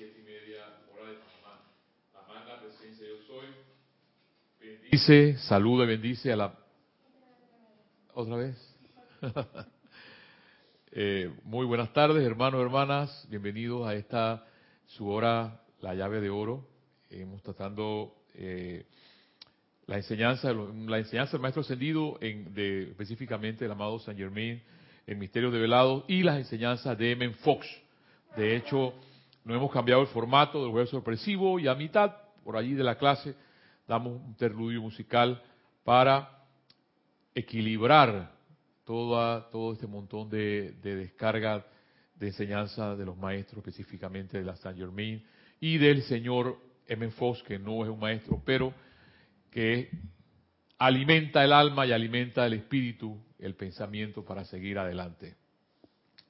siete y media hora de Panamá. La presencia yo soy. Bendice, saluda y bendice a la... ¿Otra vez? eh, muy buenas tardes, hermanos, hermanas. Bienvenidos a esta su hora, la llave de oro. Hemos tratando eh, la enseñanza, la enseñanza del maestro ascendido, en, de, específicamente el amado Saint Germain, el misterio de velado y las enseñanzas de M. Fox. De hecho, no hemos cambiado el formato del jueves sorpresivo y a mitad, por allí de la clase, damos un interludio musical para equilibrar toda, todo este montón de, de descarga de enseñanza de los maestros, específicamente de la Saint Germain y del señor M. Fox, que no es un maestro, pero que alimenta el alma y alimenta el espíritu, el pensamiento para seguir adelante.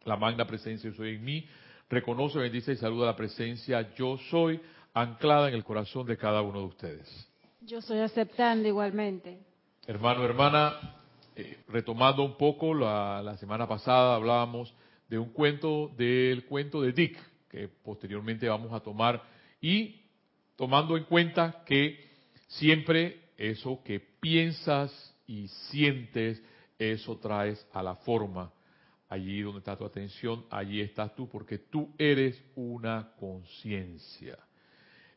La magna presencia yo soy en mí, reconoce, bendice y saluda la presencia yo soy anclada en el corazón de cada uno de ustedes. Yo soy aceptando igualmente. Hermano, hermana, eh, retomando un poco, la, la semana pasada hablábamos de un cuento, del cuento de Dick, que posteriormente vamos a tomar, y tomando en cuenta que Siempre eso que piensas y sientes, eso traes a la forma. Allí donde está tu atención, allí estás tú, porque tú eres una conciencia.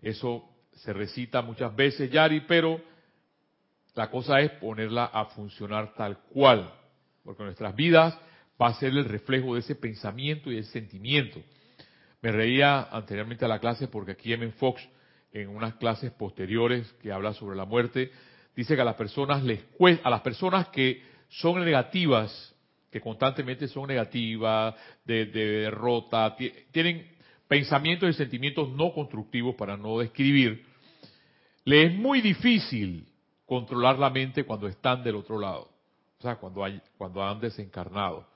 Eso se recita muchas veces, Yari, pero la cosa es ponerla a funcionar tal cual, porque nuestras vidas va a ser el reflejo de ese pensamiento y ese sentimiento. Me reía anteriormente a la clase porque aquí M. Fox en unas clases posteriores que habla sobre la muerte, dice que a las personas les a las personas que son negativas, que constantemente son negativas, de, derrota, tienen pensamientos y sentimientos no constructivos para no describir, les es muy difícil controlar la mente cuando están del otro lado, o sea, cuando, hay, cuando han desencarnado,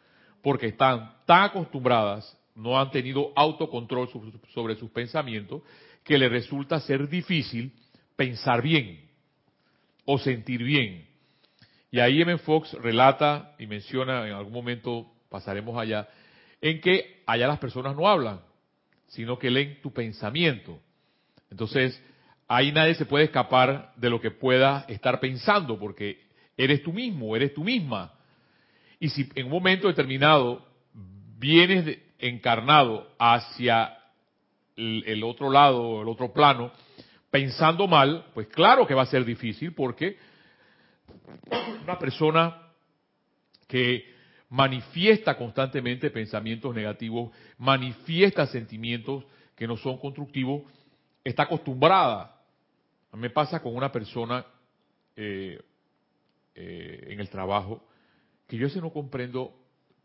porque están tan acostumbradas, no han tenido autocontrol sobre sus pensamientos, que le resulta ser difícil pensar bien o sentir bien. Y ahí M. Fox relata y menciona, en algún momento pasaremos allá, en que allá las personas no hablan, sino que leen tu pensamiento. Entonces, ahí nadie se puede escapar de lo que pueda estar pensando, porque eres tú mismo, eres tú misma. Y si en un momento determinado vienes encarnado hacia el, otro lado, el otro plano, pensando mal, pues claro que va a ser difícil porque una persona que manifiesta constantemente pensamientos negativos, manifiesta sentimientos que no son constructivos, está acostumbrada. Me pasa con una persona eh, eh, en el trabajo que yo ese no comprendo,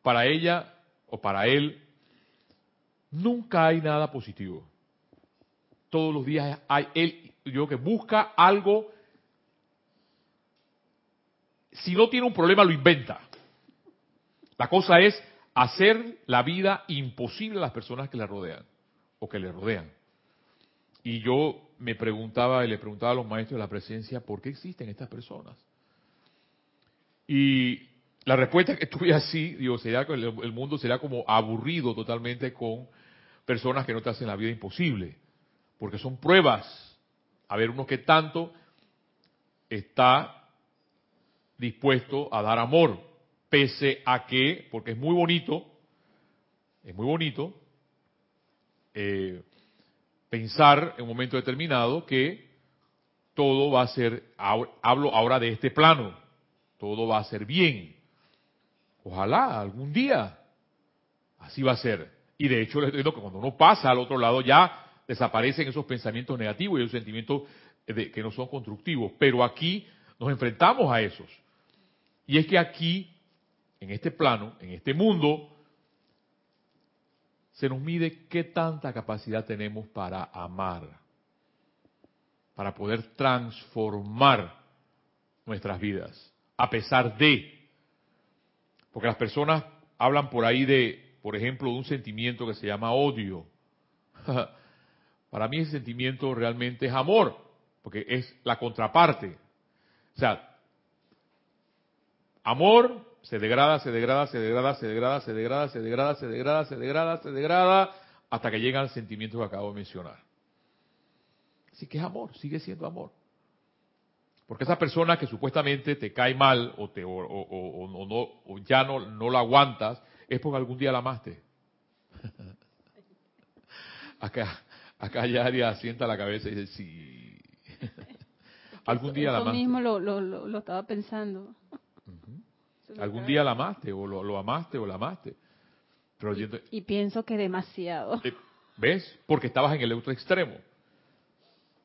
para ella o para él Nunca hay nada positivo. Todos los días hay él, yo que busca algo. Si no tiene un problema, lo inventa. La cosa es hacer la vida imposible a las personas que le rodean o que le rodean. Y yo me preguntaba y le preguntaba a los maestros de la presencia, ¿por qué existen estas personas? Y la respuesta que tuve así, digo, sería que el mundo sería como aburrido totalmente con personas que no te hacen la vida imposible, porque son pruebas. A ver uno que tanto está dispuesto a dar amor, pese a que, porque es muy bonito, es muy bonito eh, pensar en un momento determinado que todo va a ser, hablo ahora de este plano, todo va a ser bien. Ojalá algún día así va a ser. Y de hecho, les digo que cuando uno pasa al otro lado ya desaparecen esos pensamientos negativos y esos sentimientos que no son constructivos. Pero aquí nos enfrentamos a esos. Y es que aquí, en este plano, en este mundo, se nos mide qué tanta capacidad tenemos para amar, para poder transformar nuestras vidas, a pesar de, porque las personas hablan por ahí de por ejemplo, de un sentimiento que se llama odio. Para mí ese sentimiento realmente es amor, porque es la contraparte. O sea, amor se degrada, se degrada, se degrada, se degrada, se degrada, se degrada, se degrada, se degrada, se degrada, hasta que llega al sentimiento que acabo de mencionar. Así que es amor, sigue siendo amor. Porque esa persona que supuestamente te cae mal o, te, o, no, o ya no, no la aguantas, es porque algún día la amaste. acá, acá Yari asienta la cabeza y dice, sí. algún día la amaste. mismo lo, lo, lo, estaba pensando. Algún día la amaste, o lo, amaste, o la amaste. Pero y, y pienso que demasiado. Eh, ¿Ves? Porque estabas en el otro extremo.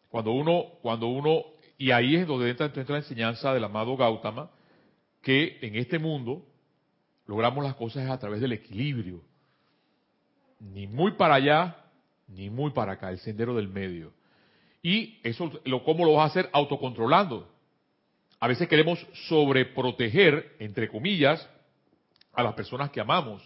Cuando uno, cuando uno, y ahí es donde entra, entra la enseñanza del amado Gautama, que en este mundo logramos las cosas a través del equilibrio. Ni muy para allá, ni muy para acá, el sendero del medio. Y eso, lo, ¿cómo lo vas a hacer? Autocontrolando. A veces queremos sobreproteger, entre comillas, a las personas que amamos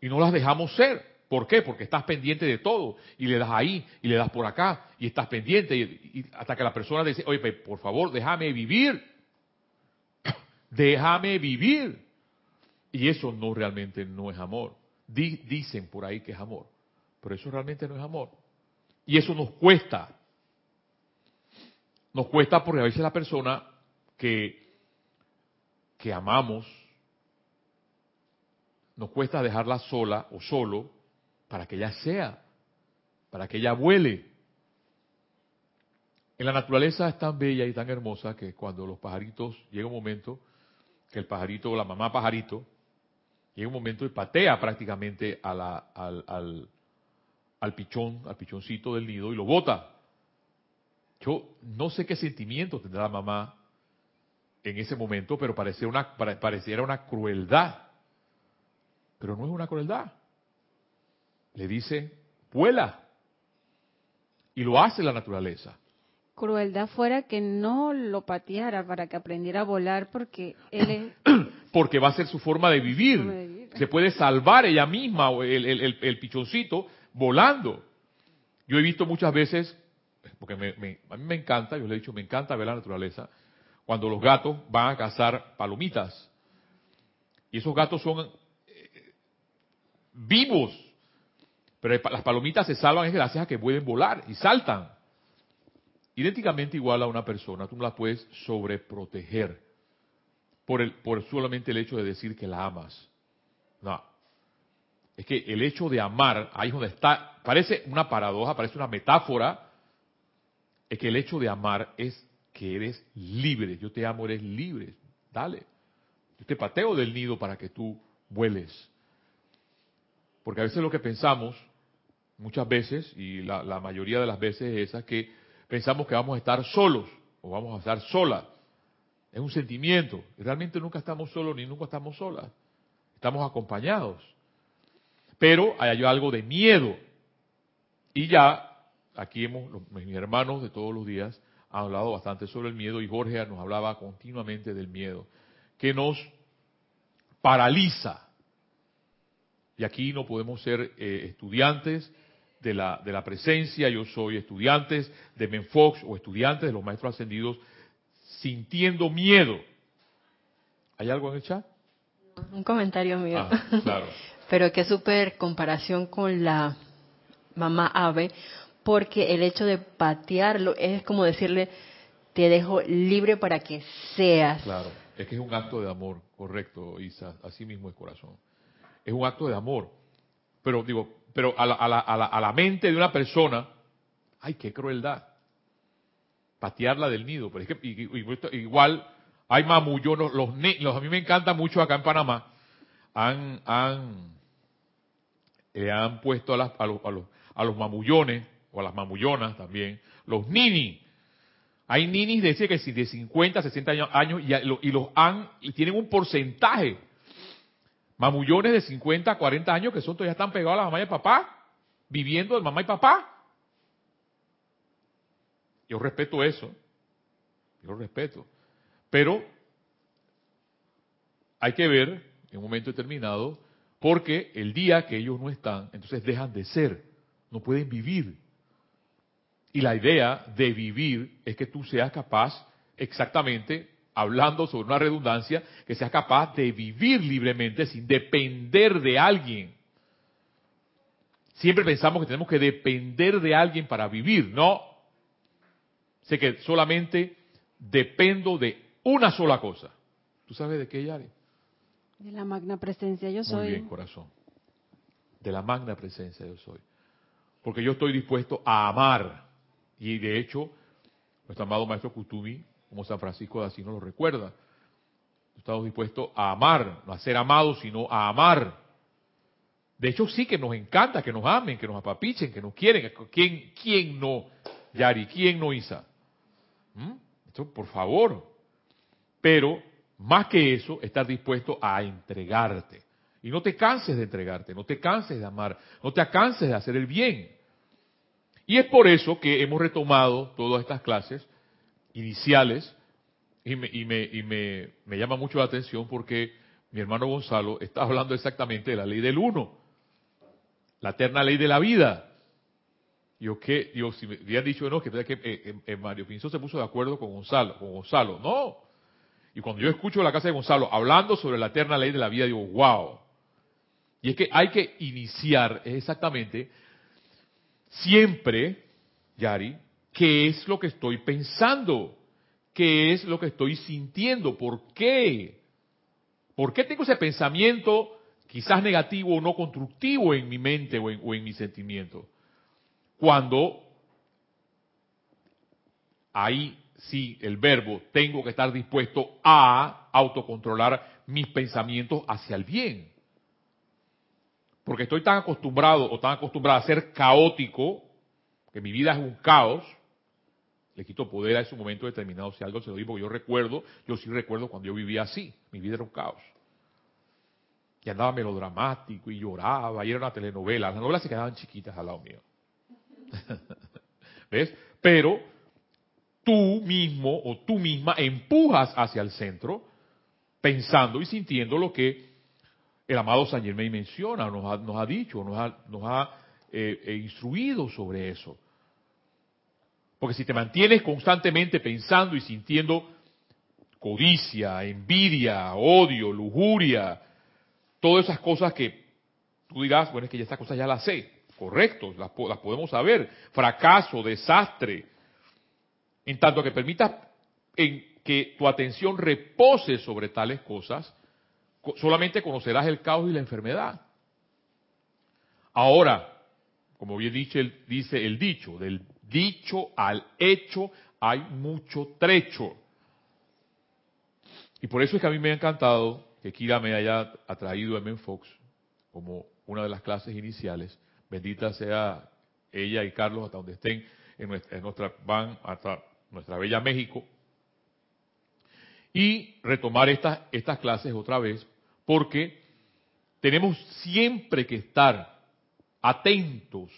y no las dejamos ser. ¿Por qué? Porque estás pendiente de todo y le das ahí y le das por acá y estás pendiente y, hasta que la persona dice, oye, por favor, déjame vivir. déjame vivir. Y eso no realmente no es amor. dicen por ahí que es amor, pero eso realmente no es amor. Y eso nos cuesta. Nos cuesta porque a veces la persona que, que amamos, nos cuesta dejarla sola o solo para que ella sea, para que ella vuele. En la naturaleza es tan bella y tan hermosa que cuando los pajaritos, llega un momento que el pajarito, la mamá pajarito, llega un momento y patea prácticamente al, al, al pichón, al pichoncito del nido y lo bota. Yo no sé qué sentimiento tendrá la mamá en ese momento, pero pareciera una, pareciera una crueldad. Pero no es una crueldad. Le dice, vuela. Y lo hace la naturaleza. Crueldad fuera que no lo pateara para que aprendiera a volar porque él es... porque va a ser su forma de vivir. Se puede salvar ella misma, el, el, el, pichoncito, volando. Yo he visto muchas veces, porque a mí me encanta, yo le he dicho, me encanta ver la naturaleza, cuando los gatos van a cazar palomitas. Y esos gatos son eh, vivos. Pero las palomitas se salvan es gracias a que pueden volar y saltan. Idénticamente igual a una persona, tú no la puedes sobreproteger por, el, por solamente el hecho de decir que la amas. No. Es que el hecho de amar, ahí es donde está, parece una paradoja, parece una metáfora, es que el hecho de amar es que eres libre. Yo te amo, eres libre. Dale. Yo te pateo del nido para que tú vueles. Porque a veces lo que pensamos, muchas veces, y la, mayoría de las veces es esa, que pensamos que vamos a estar solos o vamos a estar solas. Es un sentimiento. Realmente nunca estamos solos ni nunca estamos solas. Estamos acompañados. Pero hay algo de miedo. Y ya, aquí hemos, mis hermanos de todos los días, han hablado bastante sobre el miedo y Jorge nos hablaba continuamente del miedo, que nos paraliza. Y aquí no podemos ser eh, estudiantes de la, de la presencia, yo soy estudiantes de Menfox o estudiantes de los maestros ascendidos sintiendo miedo. ¿Hay algo en el chat? Un comentario mío. Ah, claro. Pero que súper comparación con la mamá ave, porque el hecho de patearlo es como decirle, te dejo libre para que seas. Claro, es que es un acto de amor, correcto, Isa, así mismo es corazón. Es un acto de amor. Pero digo, pero a la, a la, a la, mente de una persona, ay, qué crueldad. Patearla del nido. Pero es que igual hay mamullones, los, los, a mí me encanta mucho acá en Panamá, han, han, le han puesto a, las, a, los, a, los, a los mamullones, las mamullonas también, los nini. Hay ninis de, que de 50, 60 años y, los han, y tienen un porcentaje. Mamullones de 50, 40 años que son todavía están pegados a la mamá y papá, viviendo de mamá y papá. Yo respeto eso. Yo respeto. Pero hay que ver en un momento determinado, porque el día que ellos no están, entonces dejan de ser, no pueden vivir. Y la idea de vivir es que tú seas capaz, exactamente, hablando sobre una redundancia, que seas capaz de vivir libremente sin depender de alguien. Siempre pensamos que tenemos que depender de alguien para vivir. No. Sé que solamente dependo de una sola cosa. ¿Tú sabes de qué, Yari? De la magna presencia yo soy. Muy bien, corazón. De la magna presencia yo soy. Porque yo estoy dispuesto a amar. Y de hecho, nuestro amado Maestro Kutumi, como San Francisco de Asís nos lo recuerda, estamos dispuestos a amar, no a ser amados, sino a amar. De hecho, sí que nos encanta que nos amen, que nos apapichen, que nos quieren. ¿Quién, quién no, Yari? ¿Quién no, Isa? ¿Mm? Por favor. Pero, más que eso, estar dispuesto a entregarte. Y no te canses de entregarte, no te canses de amar, no te canses de hacer el bien. Y es por eso que hemos retomado todas estas clases iniciales y me, y me, y me, llama mucho la atención porque mi hermano Gonzalo está hablando exactamente de la ley del uno, la eterna ley de la vida. Yo que, yo si me habían dicho no, que, que eh, eh, Mario Pinzo se puso de acuerdo con Gonzalo, con Gonzalo, no. Y cuando yo escucho la casa de Gonzalo hablando sobre la eterna ley de la vida, digo, wow. Y es que hay que iniciar exactamente siempre, Yari, qué es lo que estoy pensando, qué es lo que estoy sintiendo, por qué. ¿Por qué tengo ese pensamiento quizás negativo o no constructivo en mi mente o en, o en mi sentimiento? Cuando ahí sí el verbo tengo que estar dispuesto a autocontrolar mis pensamientos hacia el bien. Porque estoy tan acostumbrado o tan acostumbrado a ser caótico, que mi vida es un caos, le quito poder a ese momento determinado si algo se lo digo, porque yo recuerdo, yo sí recuerdo cuando yo vivía así, mi vida era un caos. Y andaba melodramático y lloraba, y era una telenovela, las novelas se quedaban chiquitas al lado mío. ¿Ves? Pero tú mismo o tú misma empujas hacia el centro pensando y sintiendo lo que el amado San Germain menciona, nos ha, nos ha dicho, nos ha, nos ha eh, eh, instruido sobre eso. Porque si te mantienes constantemente pensando y sintiendo codicia, envidia, odio, lujuria, todas esas cosas que tú dirás, bueno, es que ya estas cosas ya las sé, correcto, las, las podemos saber, fracaso, desastre, en tanto que permitas en que tu atención repose sobre tales cosas, solamente conocerás el caos y la enfermedad. Ahora, como bien dice el, dicho, del dicho al hecho hay mucho trecho. Y por eso es que a mí me ha encantado que Kira me haya atraído a M. Fox como una de las clases iniciales. Bendita sea ella y Carlos hasta donde estén en nuestra, en nuestra van hasta nuestra bella México. Y retomar estas, estas clases otra vez porque tenemos siempre que estar atentos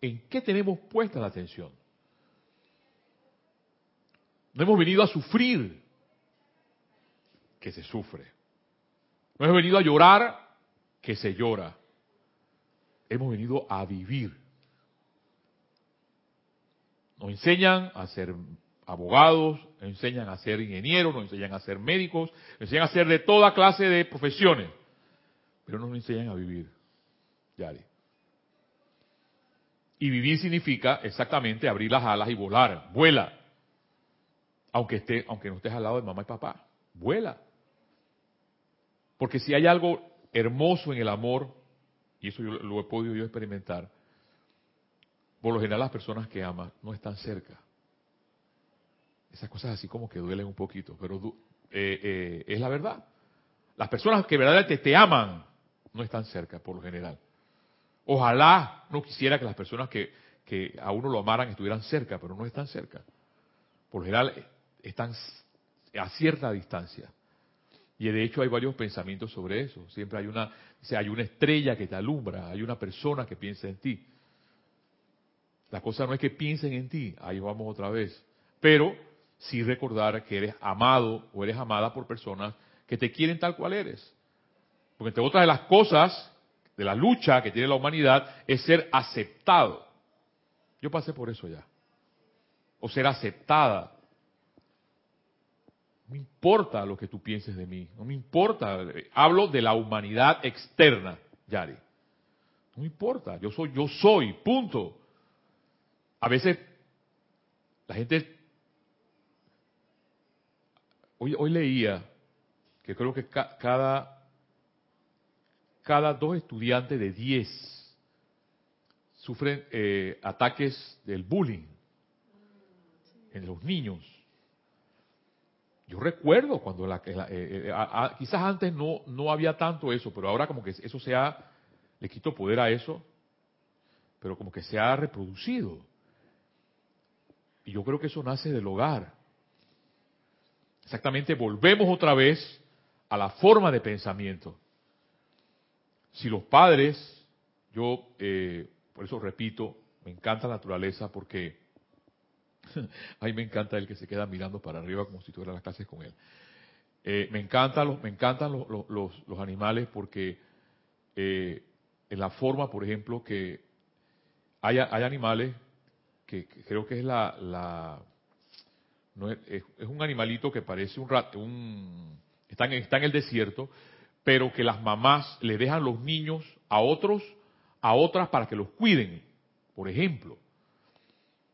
en qué tenemos puesta la atención. No hemos venido a sufrir, que se sufre. No hemos venido a llorar, que se llora. Hemos venido a vivir. Nos enseñan a ser abogados, nos enseñan a ser ingenieros, nos enseñan a ser médicos, nos enseñan a ser de toda clase de profesiones, pero no nos enseñan a vivir. Yari. Y vivir significa exactamente abrir las alas y volar, vuela. Aunque esté, aunque no estés al lado de mamá y papá, vuela. Porque si hay algo hermoso en el amor, y eso yo, lo he podido yo experimentar, por lo general las personas que aman no están cerca esas cosas así como que duelen un poquito, pero eh, eh, es la verdad. Las personas que verdaderamente te aman no están cerca, por lo general. Ojalá no quisiera que las personas que, que a uno lo amaran estuvieran cerca, pero no están cerca. Por lo general eh, están a cierta distancia. Y de hecho hay varios pensamientos sobre eso. Siempre hay una, hay una estrella que te alumbra, hay una persona que piensa en ti. La cosa no es que piensen en ti, ahí vamos otra vez. Pero sí recordar que eres amado o eres amada por personas que te quieren tal cual eres. Porque entre otras de las cosas de la lucha que tiene la humanidad es ser aceptado. Yo pasé por eso ya. O ser aceptada. No me importa lo que tú pienses de mí. No me importa. Hablo de la humanidad externa, Yari. No importa, yo soy, yo soy, punto. A veces la gente hoy, leía que creo que cada cada dos estudiantes de diez sufren eh, ataques del bullying en los niños. Yo recuerdo cuando la, eh, eh, quizás antes no no había tanto eso, pero ahora como que eso se ha le quito poder a eso, pero como que se ha reproducido. Y yo creo que eso nace del hogar. Exactamente, volvemos otra vez a la forma de pensamiento. Si los padres, yo eh, por eso repito, me encanta la naturaleza porque a mí me encanta el que se queda mirando para arriba como si tuviera las clases con él. Eh, me encantan los, me encantan los, los, animales porque eh, en la forma, por ejemplo, que hay, hay animales que, creo que es la, la no es, un animalito que parece un rato, un está en, está en el desierto, pero que las mamás le dejan los niños a otros, a otras para que los cuiden, por ejemplo.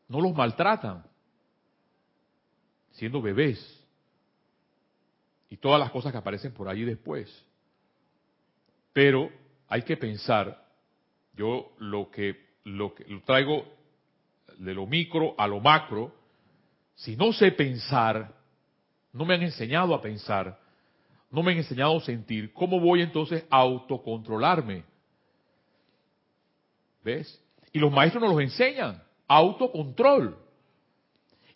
No los maltratan, siendo bebés. Y todas las cosas que aparecen por allí después. Pero hay que pensar, yo lo que, lo que lo traigo de lo micro a lo macro, si no sé pensar, no me han enseñado a pensar, no me han enseñado a sentir, ¿cómo voy entonces a autocontrolarme? ¿Ves? Y los maestros nos los enseñan, autocontrol.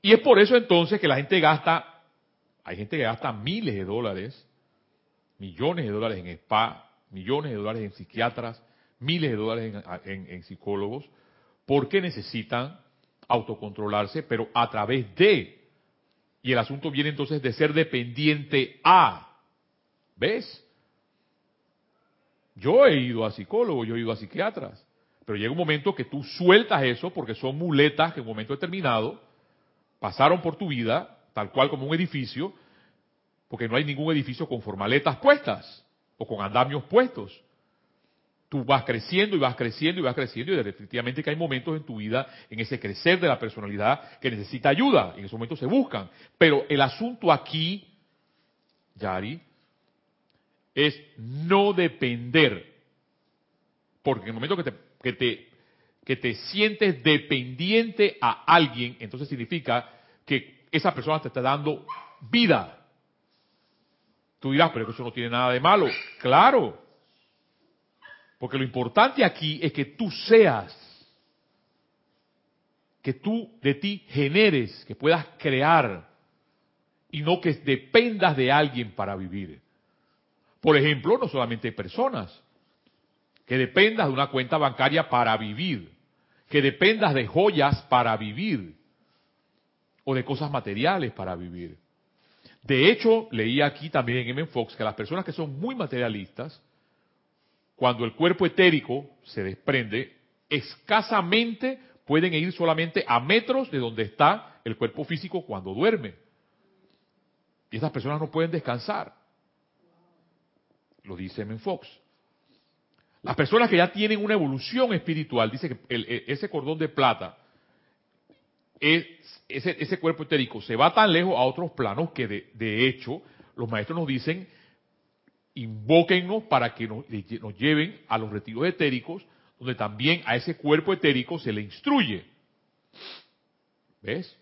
Y es por eso entonces que la gente gasta, hay gente que gasta miles de dólares, millones de dólares en spa, millones de dólares en psiquiatras, miles de dólares en, psicólogos, porque necesitan autocontrolarse, pero a través de. Y el asunto viene entonces de ser dependiente a. ¿Ves? Yo he ido a psicólogos, yo he ido a psiquiatras, pero llega un momento que tú sueltas eso porque son muletas que en un momento determinado pasaron por tu vida, tal cual como un edificio, porque no hay ningún edificio con formaletas puestas o con andamios puestos. Tú vas creciendo y vas creciendo y vas creciendo y definitivamente que hay momentos en tu vida, en ese crecer de la personalidad, que necesita ayuda. En esos momentos se buscan. Pero el asunto aquí, Yari, es no depender. Porque en el momento que te, que te, que te sientes dependiente a alguien, entonces significa que esa persona te está dando vida. Tú dirás, pero eso no tiene nada de malo. Claro. Porque lo importante aquí es que tú seas, que tú de ti generes, que puedas crear y no que dependas de alguien para vivir. Por ejemplo, no solamente personas, que dependas de una cuenta bancaria para vivir, que dependas de joyas para vivir o de cosas materiales para vivir. De hecho, leí aquí también en M. Fox que las personas que son muy materialistas, cuando el cuerpo etérico se desprende, escasamente pueden ir solamente a metros de donde está el cuerpo físico cuando duerme. Y estas personas no pueden descansar. Lo dice M. Fox. Las personas que ya tienen una evolución espiritual, dice que e, ese cordón de plata ese, ese cuerpo etérico se va tan lejos a otros planos que de, hecho los maestros nos dicen, invóquennos para que nos, nos lleven a los retiros etéricos, donde también a ese cuerpo etérico se le instruye. ¿Ves?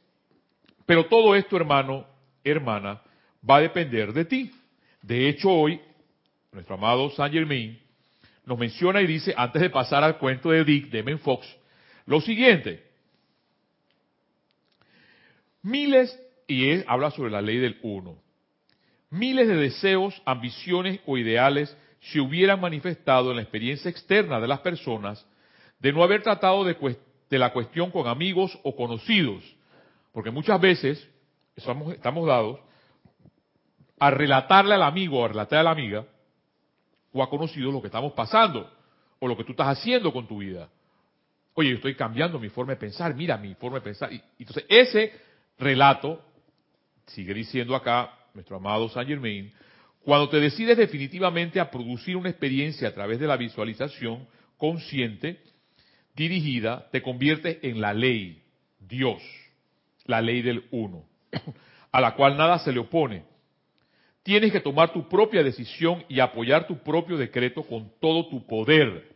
Pero todo esto, hermano, hermana, va a depender de ti. De hecho, hoy, nuestro amado Saint Germain nos menciona y dice, antes de pasar al cuento de Dick, de Men Fox, lo siguiente. Miles, y él habla sobre la ley del uno, miles de deseos, ambiciones o ideales se hubieran manifestado en la experiencia externa de las personas de no haber tratado de, la cuestión con amigos o conocidos. Porque muchas veces estamos, dados a relatarle al amigo o a relatarle a la amiga o a conocido lo que estamos pasando o lo que tú estás haciendo con tu vida. Oye, yo estoy cambiando mi forma de pensar, mira mi forma de pensar. Y, entonces ese relato, sigue diciendo acá nuestro amado Saint Germain, cuando te decides definitivamente a producir una experiencia a través de la visualización consciente, dirigida, te conviertes en la ley, Dios, la ley del uno, a la cual nada se le opone. Tienes que tomar tu propia decisión y apoyar tu propio decreto con todo tu poder.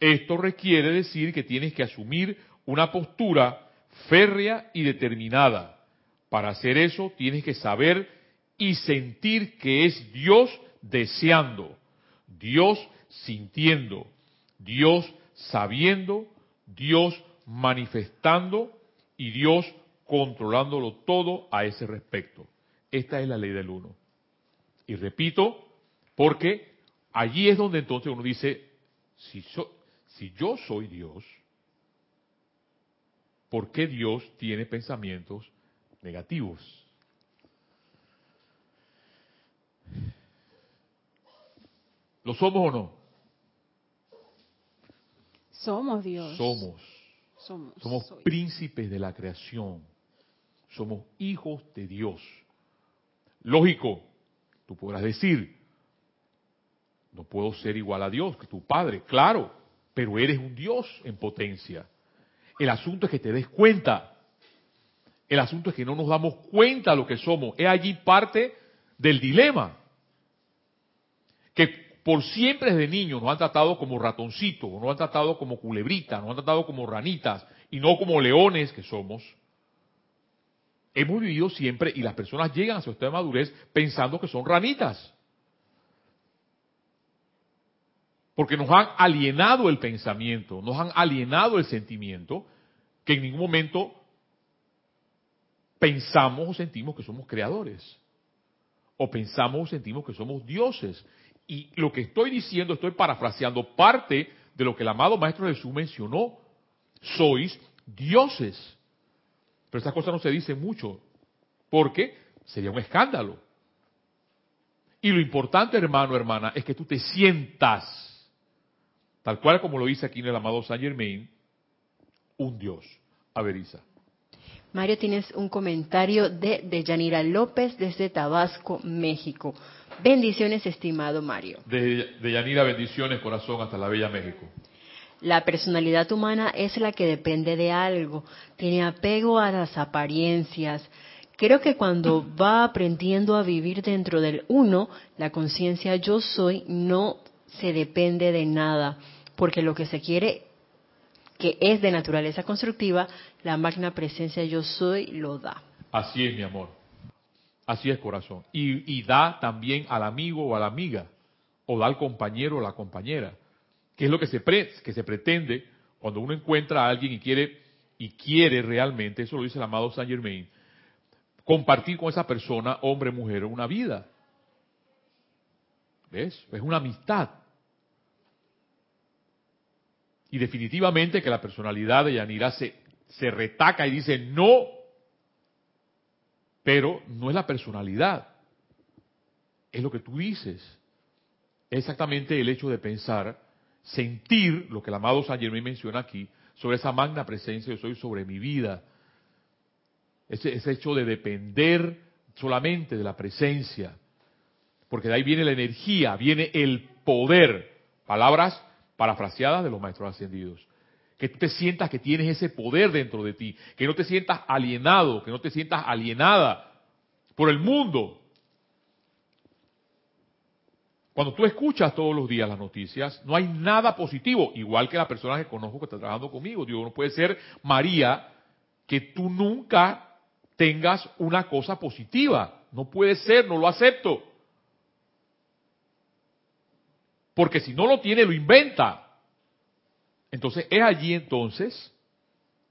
Esto requiere decir que tienes que asumir una postura férrea y determinada. Para hacer eso tienes que saber y sentir que es Dios deseando, Dios sintiendo, Dios sabiendo, Dios manifestando y Dios controlándolo todo a ese respecto. Esta es la ley del uno. Y repito, porque allí es donde entonces uno dice, si, si yo soy Dios, ¿por qué Dios tiene pensamientos negativos? ¿Lo somos o no? Somos Dios. Somos. Somos, Somos soy. príncipes de la creación. Somos hijos de Dios. Lógico, tú podrás decir, no puedo ser igual a Dios, que tu Padre, claro, pero eres un Dios en potencia. El asunto es que te des cuenta. El asunto es que no nos damos cuenta de lo que somos. Es allí parte del dilema. Que por siempre desde niños nos han tratado como ratoncitos, nos han tratado como culebritas, nos han tratado como ranitas y no como leones que somos. Hemos vivido siempre y las personas llegan a su estado de madurez pensando que son ranitas. Porque nos han alienado el pensamiento, nos han alienado el sentimiento, que en ningún momento pensamos o sentimos que somos creadores. O pensamos o sentimos que somos dioses. Y lo que estoy diciendo, estoy parafraseando parte de lo que el amado Maestro Jesús mencionó. Sois dioses. Pero estas cosas no se dicen mucho, porque sería un escándalo. Y lo importante, hermano, hermana, es que tú te sientas, tal cual como lo dice aquí en el amado Saint Germain, un Dios. A ver, Isa. Mario, tienes un comentario de, de Yanira López desde Tabasco, México. Bendiciones, estimado Mario. De, de Yanira, bendiciones, corazón, hasta la Bella México. La personalidad humana es la que depende de algo, tiene apego a las apariencias. Creo que cuando va aprendiendo a vivir dentro del uno, la conciencia yo soy no se depende de nada, porque lo que se quiere, que es de naturaleza constructiva, la magna presencia yo soy lo da. Así es, mi amor. Así es, corazón. Y, da también al amigo o a la amiga, o da al compañero o la compañera que es lo que se, pre, que se pretende cuando uno encuentra a alguien y quiere, y quiere realmente, eso lo dice el amado Saint Germain, compartir con esa persona, hombre, mujer, una vida. ¿Ves? Es una amistad. Y definitivamente que la personalidad de Yanira se, se retaca y dice no, pero no es la personalidad, es lo que tú dices. Es exactamente el hecho de pensar sentir lo que el amado San Germain menciona aquí, sobre esa magna presencia yo soy sobre mi vida. Ese, ese, hecho de depender solamente de la presencia. Porque de ahí viene la energía, viene el poder. Palabras parafraseadas de los maestros ascendidos. Que tú te sientas que tienes ese poder dentro de ti. Que no te sientas alienado, que no te sientas alienada por el mundo. Cuando tú escuchas todos los días las noticias, no hay nada positivo, igual que la persona que conozco que está trabajando conmigo. Digo, no puede ser María que tú nunca tengas una cosa positiva. No puede ser, no lo acepto. Porque si no lo tiene, lo inventa. Entonces, es allí entonces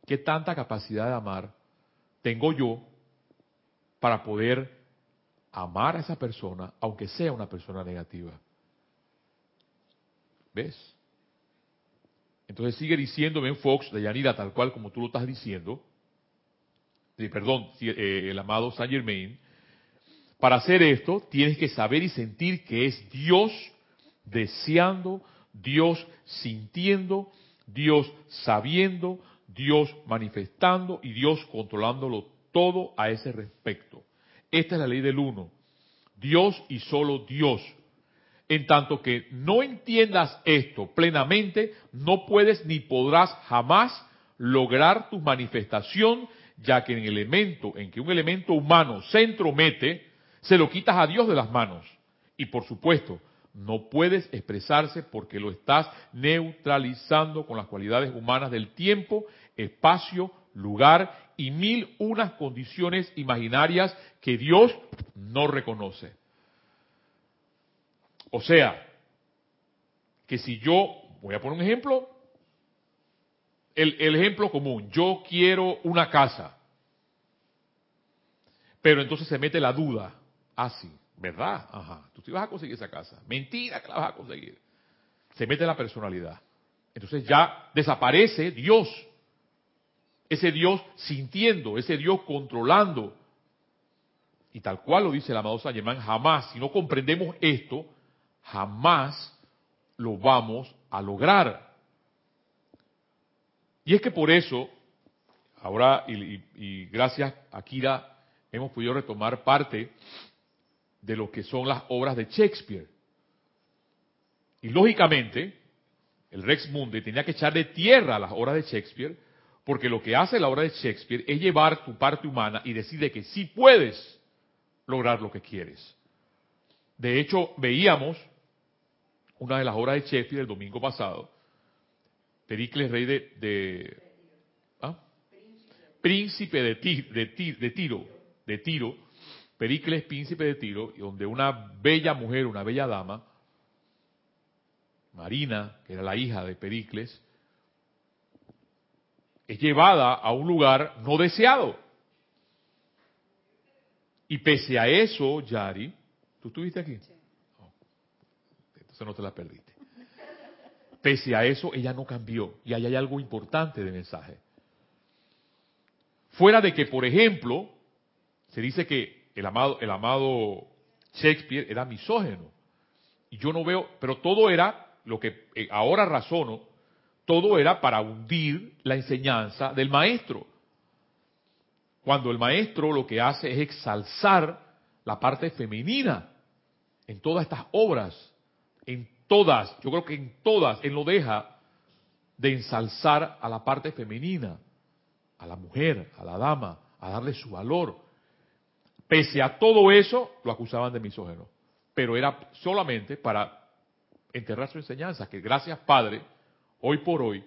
que tanta capacidad de amar tengo yo para poder amar a esa persona, aunque sea una persona negativa. ¿Ves? Entonces sigue diciendo Ben Fox de Yanira, tal cual como tú lo estás diciendo, eh, perdón, eh, el amado Saint Germain, para hacer esto tienes que saber y sentir que es Dios deseando, Dios sintiendo, Dios sabiendo, Dios manifestando y Dios controlándolo todo a ese respecto. Esta es la ley del uno. Dios y solo Dios. En tanto que no entiendas esto plenamente, no puedes ni podrás jamás lograr tu manifestación, ya que en el elemento, en que un elemento humano se entromete, se lo quitas a Dios de las manos. Y por supuesto, no puedes expresarse porque lo estás neutralizando con las cualidades humanas del tiempo, espacio, lugar y mil unas condiciones imaginarias que Dios no reconoce. O sea, que si yo, voy a poner un ejemplo, el, ejemplo común, yo quiero una casa, pero entonces se mete la duda, ah sí, ¿verdad? Ajá, tú sí vas a conseguir esa casa, mentira que la vas a conseguir, se mete la personalidad, entonces ya desaparece Dios, ese Dios sintiendo, ese Dios controlando, y tal cual lo dice el amado San Germán, jamás, si no comprendemos esto, jamás lo vamos a lograr. Y es que por eso, ahora, y, gracias a Kira, hemos podido retomar parte de lo que son las obras de Shakespeare. Y lógicamente, el Rex Mundi tenía que echar de tierra las obras de Shakespeare, porque lo que hace la obra de Shakespeare es llevar tu parte humana y decirle que sí puedes lograr lo que quieres. De hecho, veíamos una de las obras de Shakespeare el domingo pasado, Pericles, rey de, ¿ah? príncipe de, de, Tiro, de Tiro, Pericles, príncipe de Tiro, donde una bella mujer, una bella dama, Marina, que era la hija de Pericles, es llevada a un lugar no deseado. Y pese a eso, Yari, ¿tú estuviste aquí? Entonces no te la perdiste. Pese a eso, ella no cambió. Y ahí hay algo importante de mensaje. Fuera de que, por ejemplo, se dice que el amado, el amado Shakespeare era misógeno. Y yo no veo, pero todo era, lo que eh, ahora razono, todo era para hundir la enseñanza del maestro. Cuando el maestro lo que hace es exalzar la parte femenina en todas estas obras, en todas, yo creo que en todas, Él no deja de ensalzar a la parte femenina, a la mujer, a la dama, a darle su valor. Pese a todo eso, lo acusaban de misógeno. Pero era solamente para enterrar su enseñanza, que gracias Padre, hoy por hoy,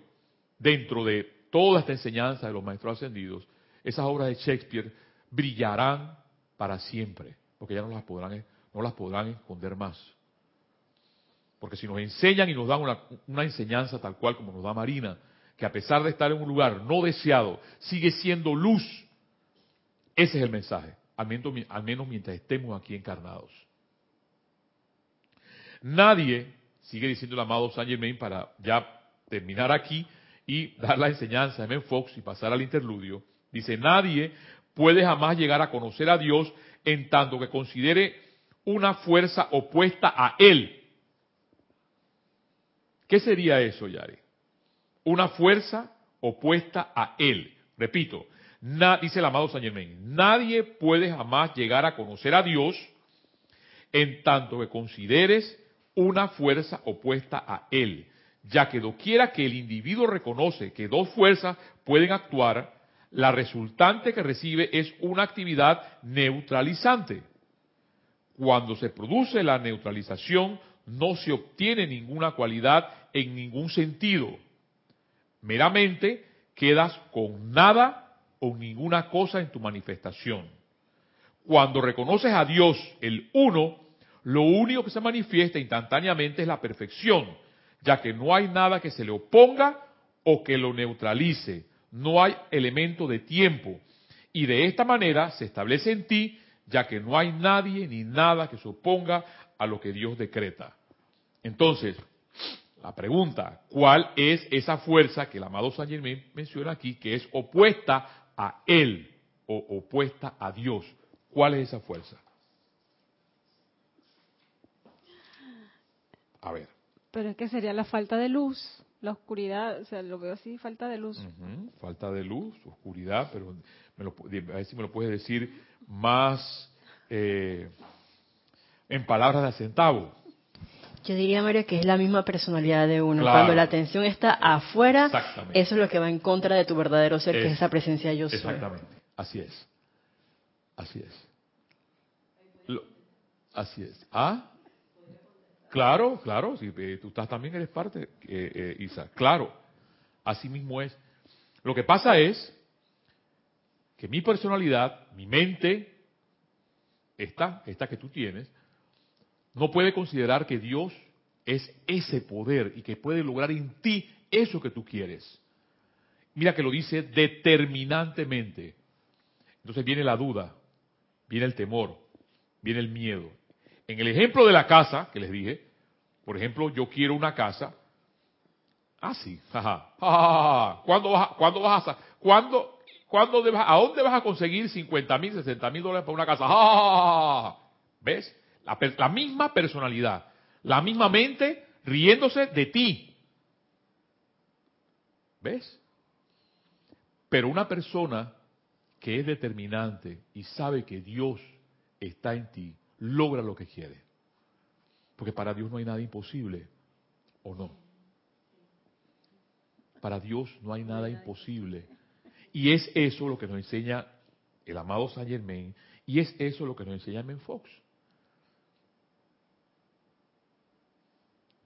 dentro de toda esta enseñanza de los maestros ascendidos, esas obras de Shakespeare brillarán para siempre, porque ya no las podrán, no las podrán esconder más. Porque si nos enseñan y nos dan una, enseñanza tal cual como nos da Marina, que a pesar de estar en un lugar no deseado, sigue siendo luz, ese es el mensaje, al menos, mientras estemos aquí encarnados. Nadie, sigue diciendo el amado Saint Germain para ya terminar aquí y dar la enseñanza de Men Fox y pasar al interludio, dice, nadie puede jamás llegar a conocer a Dios en tanto que considere una fuerza opuesta a Él ¿Qué sería eso, Yari? Una fuerza opuesta a Él. Repito, dice el amado San Germain, nadie puede jamás llegar a conocer a Dios en tanto que consideres una fuerza opuesta a Él, ya que doquiera que el individuo reconoce que dos fuerzas pueden actuar, la resultante que recibe es una actividad neutralizante. Cuando se produce la neutralización, no se obtiene ninguna cualidad en ningún sentido. Meramente quedas con nada o ninguna cosa en tu manifestación. Cuando reconoces a Dios, el uno, lo único que se manifiesta instantáneamente es la perfección, ya que no hay nada que se le oponga o que lo neutralice. No hay elemento de tiempo. Y de esta manera se establece en ti, ya que no hay nadie ni nada que se oponga a lo que Dios decreta. Entonces, la pregunta, ¿cuál es esa fuerza que el amado San Germain menciona aquí, que es opuesta a Él o opuesta a Dios? ¿Cuál es esa fuerza? A ver. Pero es que sería la falta de luz, la oscuridad, o sea, lo veo así, falta de luz. Falta de luz, oscuridad, pero a ver si me lo puedes decir más eh, en palabras de centavo. Yo diría, María, que es la misma personalidad de uno. Cuando la atención está afuera, eso es lo que va en contra de tu verdadero ser, que es esa presencia yo soy. Exactamente, así es. Así es. así es. ¿Ah? Claro, claro, si eh, tú estás también eres parte, eh, eh, Isa. Claro, así mismo es. Lo que pasa es que mi personalidad, mi mente, esta, esta que tú tienes, no puede considerar que Dios es ese poder y que puede lograr en ti eso que tú quieres. Mira que lo dice determinantemente. Entonces viene la duda, viene el temor, viene el miedo. En el ejemplo de la casa que les dije, por ejemplo, yo quiero una casa. Ah, sí, jaja. ¿Cuándo vas, ¿Cuándo vas a, cuándo, cuándo a dónde vas a conseguir 50 mil, 60 mil dólares para una casa? ¿Ves? La, misma personalidad, la misma mente riéndose de ti. ¿Ves? Pero una persona que es determinante y sabe que Dios está en ti, logra lo que quiere. Porque para Dios no hay nada imposible, ¿o no? Para Dios no hay nada imposible. Y es eso lo que nos enseña el amado Saint Germain, y es eso lo que nos enseña Men Fox.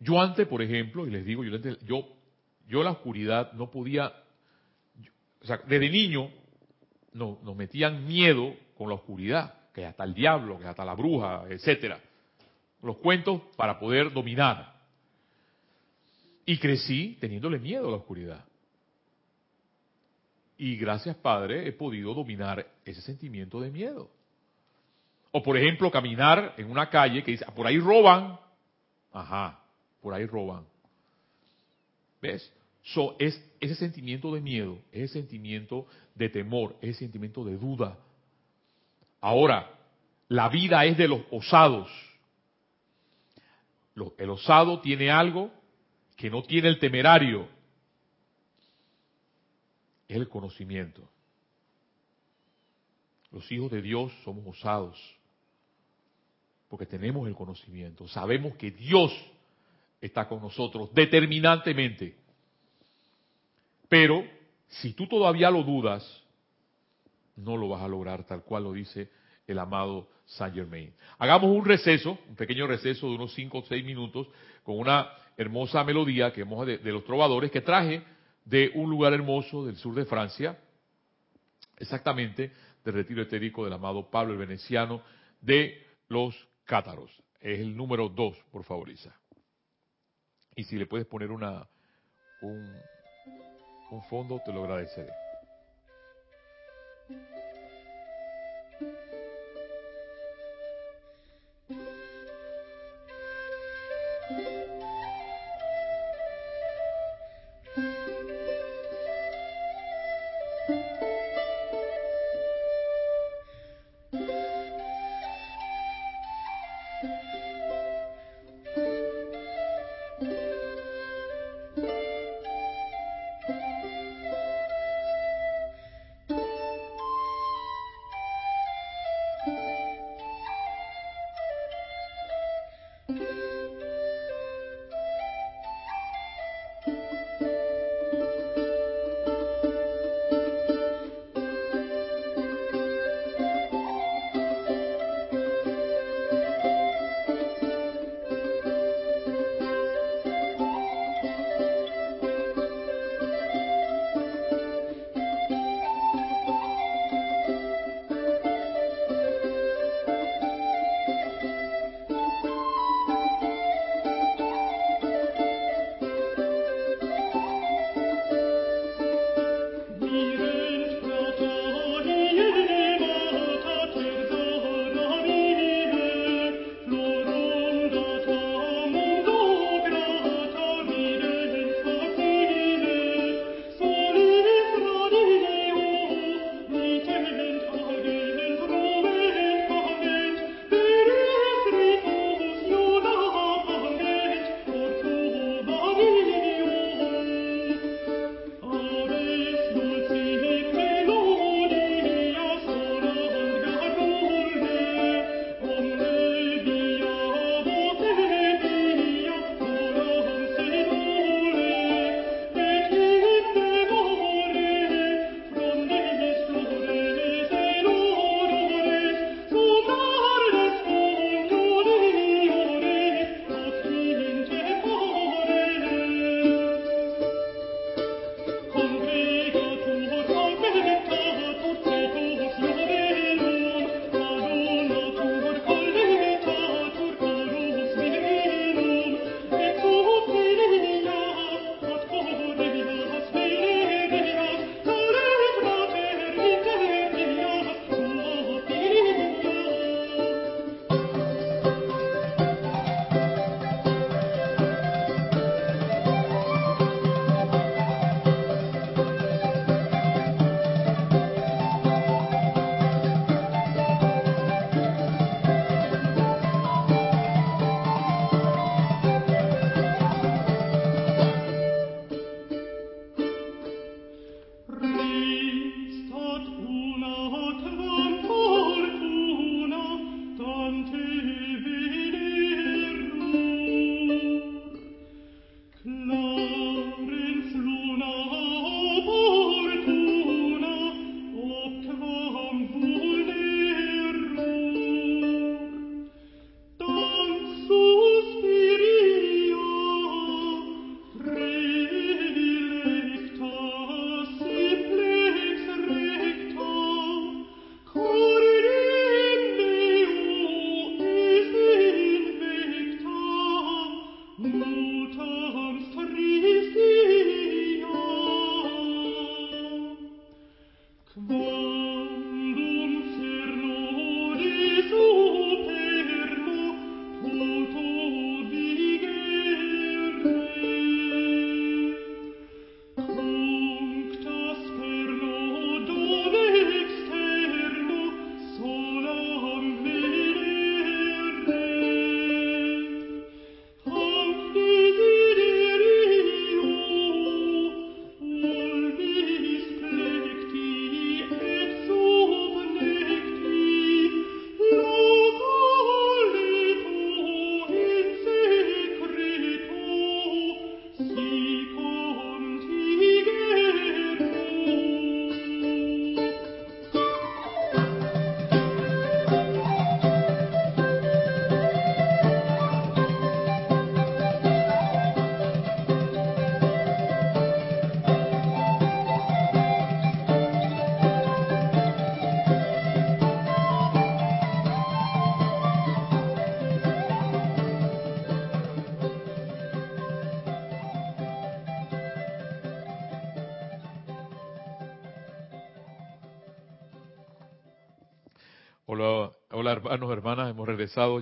Yo antes, por ejemplo, y les digo, yo, yo, yo la oscuridad no podía, o sea, desde niño no, nos metían miedo con la oscuridad, que hasta el diablo, que hasta la bruja, etcétera. Los cuentos para poder dominar. Y crecí teniéndole miedo a la oscuridad. Y gracias, Padre, he podido dominar ese sentimiento de miedo. O, por ejemplo, caminar en una calle que dice, ah, por ahí roban. Ajá por ahí roban. ¿Ves? So, es ese sentimiento de miedo, ese sentimiento de temor, ese sentimiento de duda. Ahora, la vida es de los osados. El osado tiene algo que no tiene el temerario. Es el conocimiento. Los hijos de Dios somos osados. Porque tenemos el conocimiento. Sabemos que Dios está con nosotros determinantemente. Pero si tú todavía lo dudas, no lo vas a lograr tal cual lo dice el amado Saint Germain. Hagamos un receso, un pequeño receso de unos 5 o 6 minutos con una hermosa melodía que hemos de, los trovadores que traje de un lugar hermoso del sur de Francia, exactamente del retiro etérico del amado Pablo el Veneciano de los Cátaros. Es el número 2, por favor, Isa. Y si le puedes poner una un, un fondo, te lo agradeceré.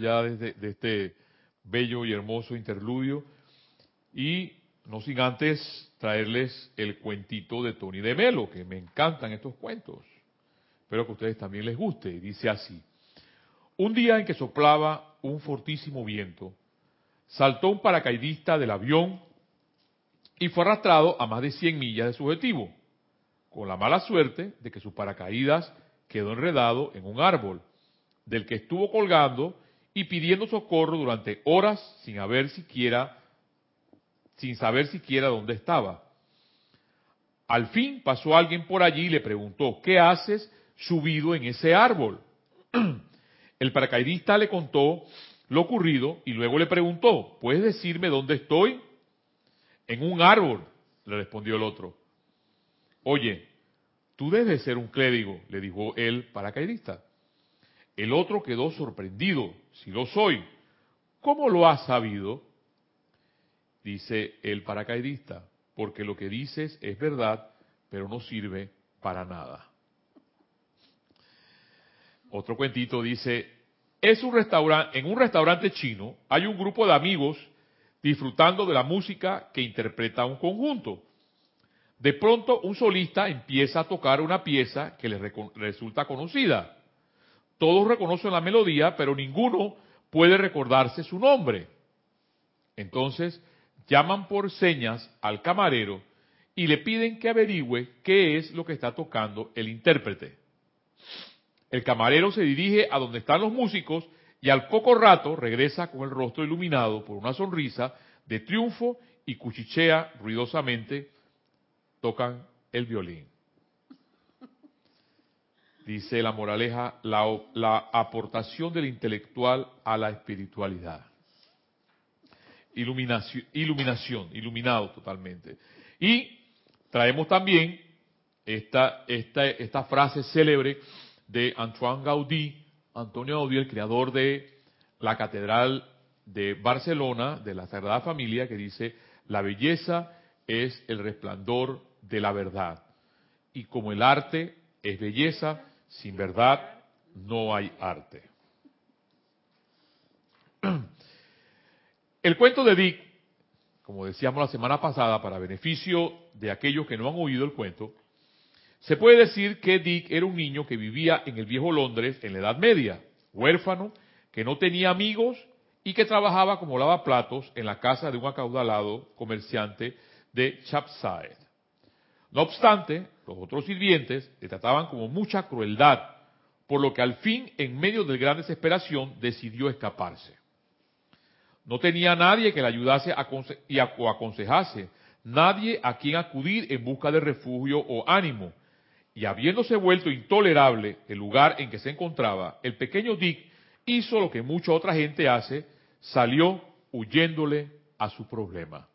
Ya desde de este bello y hermoso interludio y no sin antes traerles el cuentito de Tony de Melo, que me encantan estos cuentos. Espero que a ustedes también les guste. Dice así, un día en que soplaba un fortísimo viento, saltó un paracaidista del avión y fue arrastrado a más de 100 millas de su objetivo, con la mala suerte de que su paracaídas quedó enredado en un árbol, del que estuvo colgando y pidiendo socorro durante horas sin haber siquiera sin saber siquiera dónde estaba. Al fin pasó alguien por allí y le preguntó, ¿qué haces subido en ese árbol? El paracaidista le contó lo ocurrido y luego le preguntó, ¿puedes decirme dónde estoy? En un árbol, le respondió el otro. Oye, tú debes ser un clérigo, le dijo el paracaidista. El otro quedó sorprendido, si lo soy. ¿Cómo lo has sabido? Dice el paracaidista, porque lo que dices es verdad, pero no sirve para nada. Otro cuentito dice, es un restaurante, en un restaurante chino hay un grupo de amigos disfrutando de la música que interpreta un conjunto. De pronto un solista empieza a tocar una pieza que les resulta conocida. Todos reconocen la melodía, pero ninguno puede recordarse su nombre. Entonces llaman por señas al camarero y le piden que averigüe qué es lo que está tocando el intérprete. El camarero se dirige a donde están los músicos y al poco rato regresa con el rostro iluminado por una sonrisa de triunfo y cuchichea ruidosamente, tocan el violín. Dice la moraleja, la, la aportación del intelectual a la espiritualidad. Iluminación, iluminación, iluminado totalmente. Y traemos también esta, esta, esta frase célebre de Antoine Gaudí, Antonio Gaudí, el creador de la Catedral de Barcelona, de la Sagrada Familia, que dice, la belleza es el resplandor de la verdad. Y como el arte es belleza, sin verdad no hay arte. El cuento de Dick, como decíamos la semana pasada, para beneficio de aquellos que no han oído el cuento, se puede decir que Dick era un niño que vivía en el viejo Londres en la Edad Media, huérfano, que no tenía amigos y que trabajaba como lavaplatos en la casa de un acaudalado comerciante de Chapside. No obstante, los otros sirvientes le trataban como mucha crueldad, por lo que al fin, en medio de gran desesperación, decidió escaparse. No tenía nadie que le ayudase y aconsejase, nadie a quien acudir en busca de refugio o ánimo, y habiéndose vuelto intolerable el lugar en que se encontraba, el pequeño Dick hizo lo que mucha otra gente hace, salió huyéndole a su problema.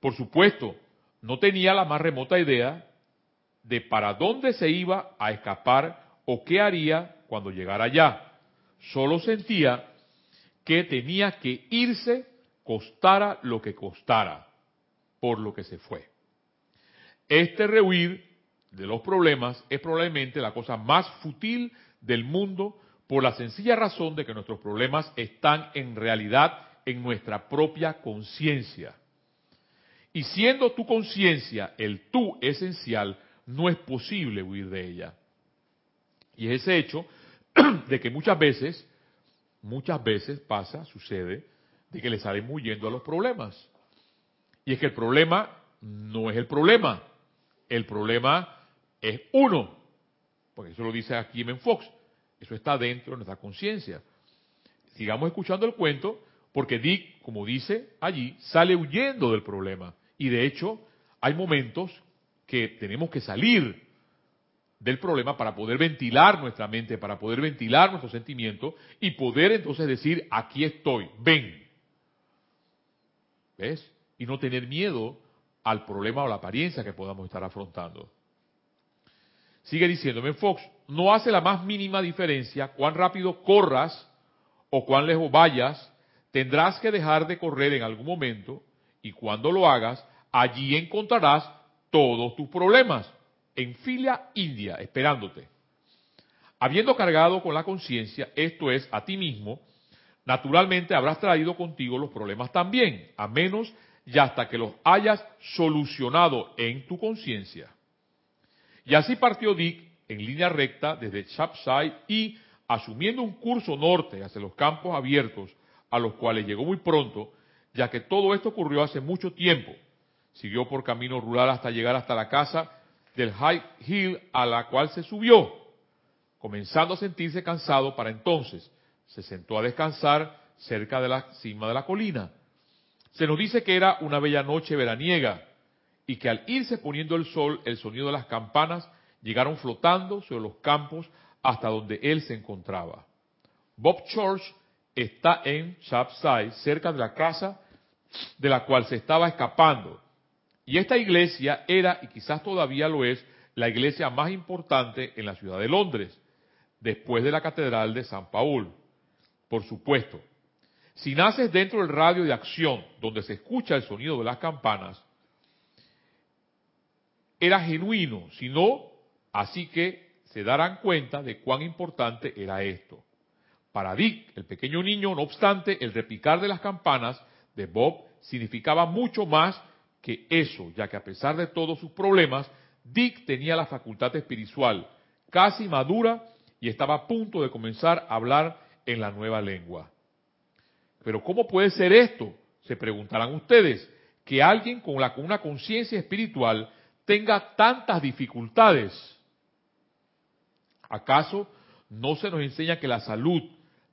Por supuesto, no tenía la más remota idea de para dónde se iba a escapar o qué haría cuando llegara allá. Solo sentía que tenía que irse costara lo que costara, por lo que se fue. Este rehuir de los problemas es probablemente la cosa más fútil del mundo por la sencilla razón de que nuestros problemas están en realidad en nuestra propia conciencia. Y siendo tu conciencia el tú esencial, no es posible huir de ella. Y es ese hecho de que muchas veces, muchas veces pasa, sucede, de que le salen huyendo a los problemas. Y es que el problema no es el problema. El problema es uno, porque eso lo dice aquí en Fox, eso está dentro de nuestra conciencia. Sigamos escuchando el cuento, porque Dick, como dice allí, sale huyendo del problema. Y de hecho, hay momentos que tenemos que salir del problema para poder ventilar nuestra mente, para poder ventilar nuestros sentimientos y poder entonces decir, aquí estoy, ven. ¿Ves? Y no tener miedo al problema o la apariencia que podamos estar afrontando. Sigue diciéndome Fox, no hace la más mínima diferencia cuán rápido corras o cuán lejos vayas, tendrás que dejar de correr en algún momento y cuando lo hagas, allí encontrarás todos tus problemas en fila india esperándote. Habiendo cargado con la conciencia, esto es, a ti mismo, naturalmente habrás traído contigo los problemas también, a menos y hasta que los hayas solucionado en tu conciencia. Y así partió Dick en línea recta desde Chapside y, asumiendo un curso norte hacia los campos abiertos, a los cuales llegó muy pronto, ya que todo esto ocurrió hace mucho tiempo. Siguió por camino rural hasta llegar hasta la casa del High Hill a la cual se subió, comenzando a sentirse cansado para entonces. Se sentó a descansar cerca de la cima de la colina. Se nos dice que era una bella noche veraniega y que al irse poniendo el sol, el sonido de las campanas llegaron flotando sobre los campos hasta donde él se encontraba. Bob Church está en Chapside, cerca de la casa de la cual se estaba escapando. Y esta iglesia era, y quizás todavía lo es, la iglesia más importante en la ciudad de Londres, después de la Catedral de San Paul. Por supuesto, si naces dentro del radio de acción, donde se escucha el sonido de las campanas, era genuino, si no, así que se darán cuenta de cuán importante era esto. Para Dick, el pequeño niño, no obstante, el repicar de las campanas de Bob significaba mucho más que eso, ya que a pesar de todos sus problemas, Dick tenía la facultad espiritual casi madura y estaba a punto de comenzar a hablar en la nueva lengua. Pero ¿cómo puede ser esto? Se preguntarán ustedes, que alguien con, la, con una conciencia espiritual tenga tantas dificultades. ¿Acaso no se nos enseña que la salud,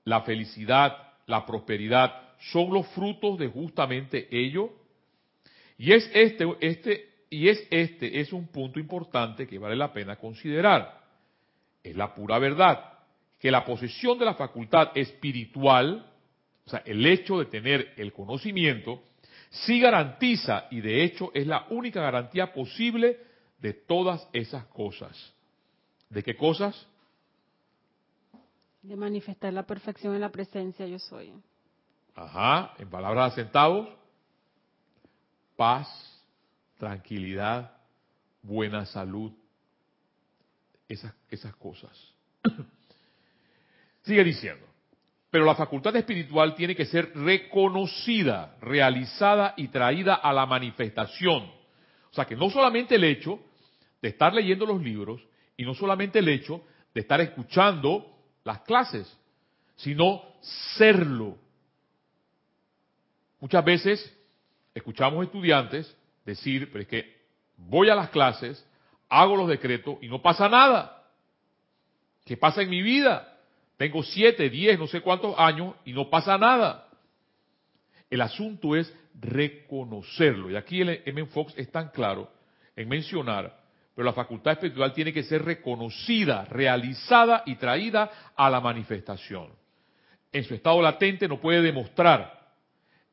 la felicidad, la prosperidad son los frutos de justamente ello? Y es este, este, y es este es un punto importante que vale la pena considerar. Es la pura verdad que la posesión de la facultad espiritual, o sea, el hecho de tener el conocimiento, sí garantiza y de hecho es la única garantía posible de todas esas cosas. ¿De qué cosas? De manifestar la perfección en la presencia yo soy. Ajá, en palabras de centavos, paz, tranquilidad, buena salud, esas, esas cosas. Sigue diciendo, pero la facultad espiritual tiene que ser reconocida, realizada y traída a la manifestación. O sea que no solamente el hecho de estar leyendo los libros y no solamente el hecho de estar escuchando las clases, sino serlo. Muchas veces escuchamos estudiantes decir, pero es que voy a las clases, hago los decretos y no pasa nada. ¿Qué pasa en mi vida? Tengo siete, diez, no sé cuántos años y no pasa nada. El asunto es reconocerlo. Y aquí el M. Fox es tan claro en mencionar, pero la facultad espiritual tiene que ser reconocida, realizada y traída a la manifestación. En su estado latente no puede demostrar.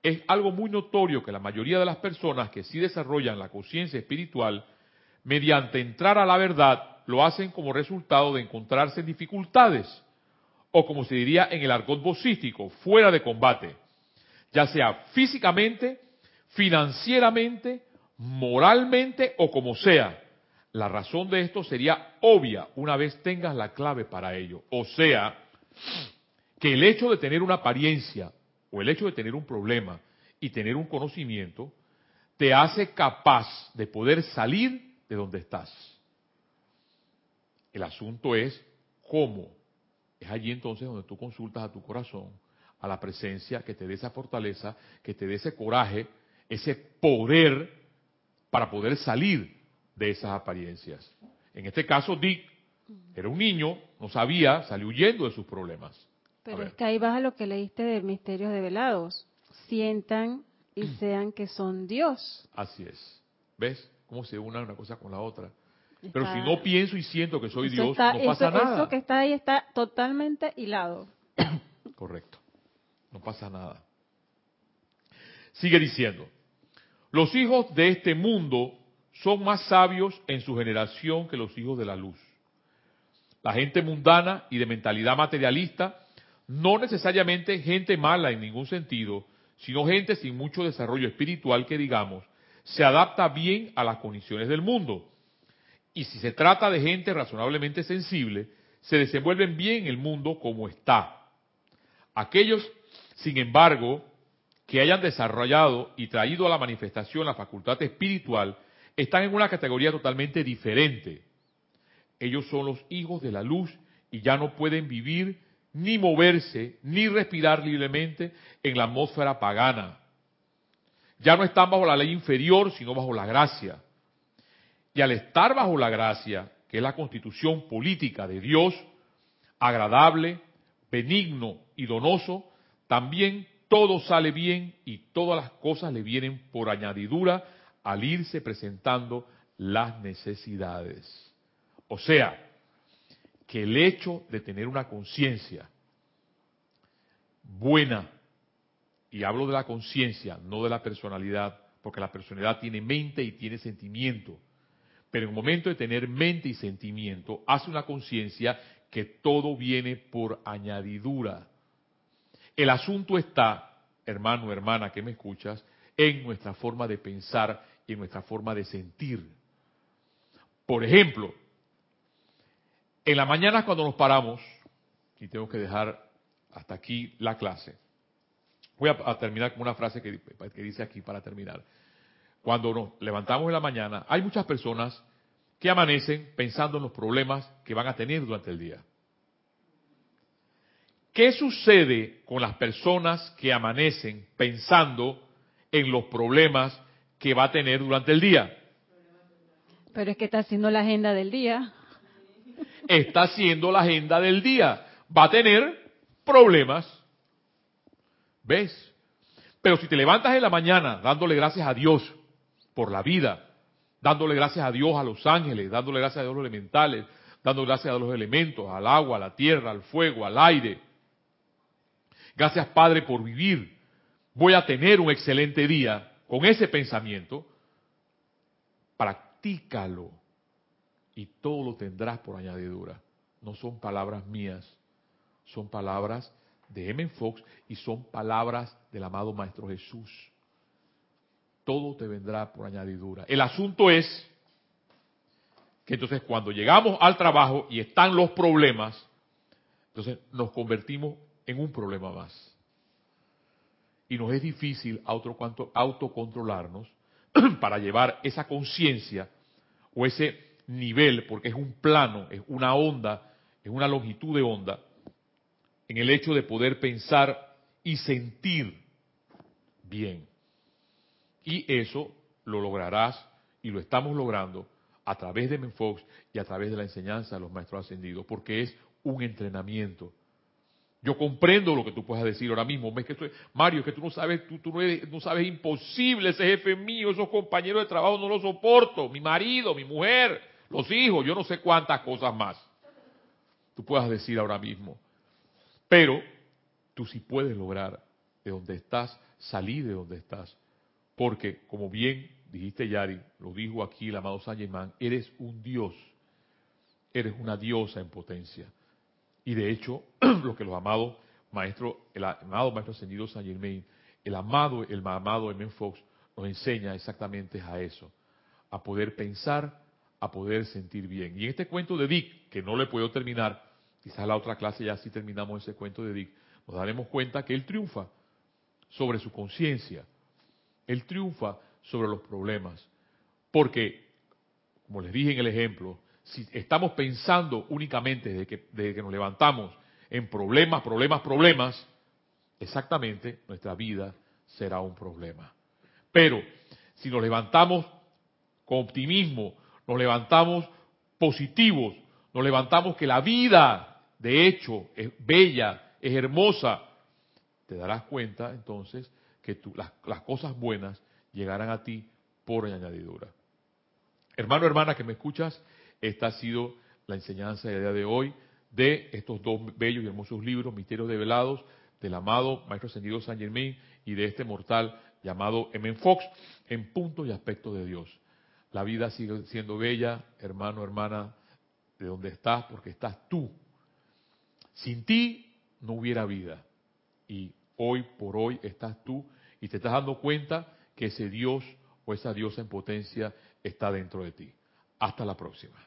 Es algo muy notorio que la mayoría de las personas que sí desarrollan la conciencia espiritual, mediante entrar a la verdad, lo hacen como resultado de encontrarse en dificultades o como se diría en el argot vocístico, fuera de combate, ya sea físicamente, financieramente, moralmente o como sea. La razón de esto sería obvia una vez tengas la clave para ello. O sea, que el hecho de tener una apariencia o el hecho de tener un problema y tener un conocimiento te hace capaz de poder salir de donde estás. El asunto es cómo es allí entonces donde tú consultas a tu corazón, a la presencia que te dé esa fortaleza, que te dé ese coraje, ese poder para poder salir de esas apariencias. En este caso, Dick era un niño, no sabía, salió huyendo de sus problemas. Pero es que ahí vas a lo que leíste de Misterios Develados. Sientan y sean que son Dios. Así es. ¿Ves cómo se une una cosa con la otra? Pero si no pienso y siento que soy Dios, no pasa nada. Eso que está ahí está totalmente hilado. Correcto. No pasa nada. Sigue diciendo, los hijos de este mundo son más sabios en su generación que los hijos de la luz. La gente mundana y de mentalidad materialista, no necesariamente gente mala en ningún sentido, sino gente sin mucho desarrollo espiritual que digamos, se adapta bien a las condiciones del mundo y si se trata de gente razonablemente sensible, se desenvuelven bien en el mundo como está. Aquellos, sin embargo, que hayan desarrollado y traído a la manifestación la facultad espiritual, están en una categoría totalmente diferente. Ellos son los hijos de la luz y ya no pueden vivir ni moverse ni respirar libremente en la atmósfera pagana. Ya no están bajo la ley inferior, sino bajo la gracia. Y al estar bajo la gracia, que es la constitución política de Dios, agradable, benigno y donoso, también todo sale bien y todas las cosas le vienen por añadidura al irse presentando las necesidades. O sea, que el hecho de tener una conciencia buena, y hablo de la conciencia, no de la personalidad, porque la personalidad tiene mente y tiene sentimiento, pero en el momento de tener mente y sentimiento, hace una conciencia que todo viene por añadidura. El asunto está, hermano, hermana, que me escuchas, en nuestra forma de pensar y en nuestra forma de sentir. Por ejemplo, en la mañana cuando nos paramos, y tengo que dejar hasta aquí la clase, voy a, terminar con una frase que, que dice aquí para terminar cuando nos levantamos en la mañana, hay muchas personas que amanecen pensando en los problemas que van a tener durante el día. ¿Qué sucede con las personas que amanecen pensando en los problemas que va a tener durante el día? Pero es que está haciendo la agenda del día. Está haciendo la agenda del día. Va a tener problemas. ¿Ves? Pero si te levantas en la mañana dándole gracias a Dios por la vida, dándole gracias a Dios a los ángeles, dándole gracias a Dios a los elementales, dándole gracias a los elementos, al agua, a la tierra, al fuego, al aire. Gracias Padre por vivir. Voy a tener un excelente día con ese pensamiento. Practícalo y todo lo tendrás por añadidura. No son palabras mías, son palabras de M. Fox y son palabras del amado Maestro Jesús todo te vendrá por añadidura. El asunto es que entonces cuando llegamos al trabajo y están los problemas, entonces nos convertimos en un problema más. Y nos es difícil autocontrolarnos para llevar esa conciencia o ese nivel, porque es un plano, es una onda, es una longitud de onda, en el hecho de poder pensar y sentir bien. Y eso lo lograrás y lo estamos logrando a través de Menfox y a través de la enseñanza de los maestros ascendidos, porque es un entrenamiento. Yo comprendo lo que tú puedas decir ahora mismo. ¿Ves que estoy, Mario, es que tú no sabes, tú, no, no, sabes imposible ese jefe mío, esos compañeros de trabajo no los soporto, mi marido, mi mujer, los hijos, yo no sé cuántas cosas más. Tú puedas decir ahora mismo. Pero tú sí puedes lograr de donde estás, salir de donde estás porque, como bien dijiste Yari, lo dijo aquí el amado San Germán, eres un Dios, eres una diosa en potencia. Y de hecho, lo que los amados maestros, el amado maestro ascendido San Germain, el amado, el amado Emen Fox, nos enseña exactamente a eso, a poder pensar, a poder sentir bien. Y en este cuento de Dick, que no le puedo terminar, quizás la otra clase ya sí terminamos ese cuento de Dick, nos daremos cuenta que él triunfa sobre su conciencia, él triunfa sobre los problemas. Porque, como les dije en el ejemplo, si estamos pensando únicamente desde que, desde que nos levantamos en problemas, problemas, problemas, exactamente nuestra vida será un problema. Pero si nos levantamos con optimismo, nos levantamos positivos, nos levantamos que la vida, de hecho, es bella, es hermosa, te darás cuenta entonces que las, cosas buenas llegarán a ti por añadidura. Hermano, hermana que me escuchas, esta ha sido la enseñanza del día de hoy de estos dos bellos y hermosos libros, Misterios Develados, del amado Maestro Ascendido San Germain y de este mortal llamado M. Fox, en puntos y aspectos de Dios. La vida sigue siendo bella, hermano, hermana, de donde estás, porque estás tú. Sin ti no hubiera vida. Y hoy por hoy estás tú y te estás dando cuenta que ese Dios o esa diosa en potencia está dentro de ti. Hasta la próxima.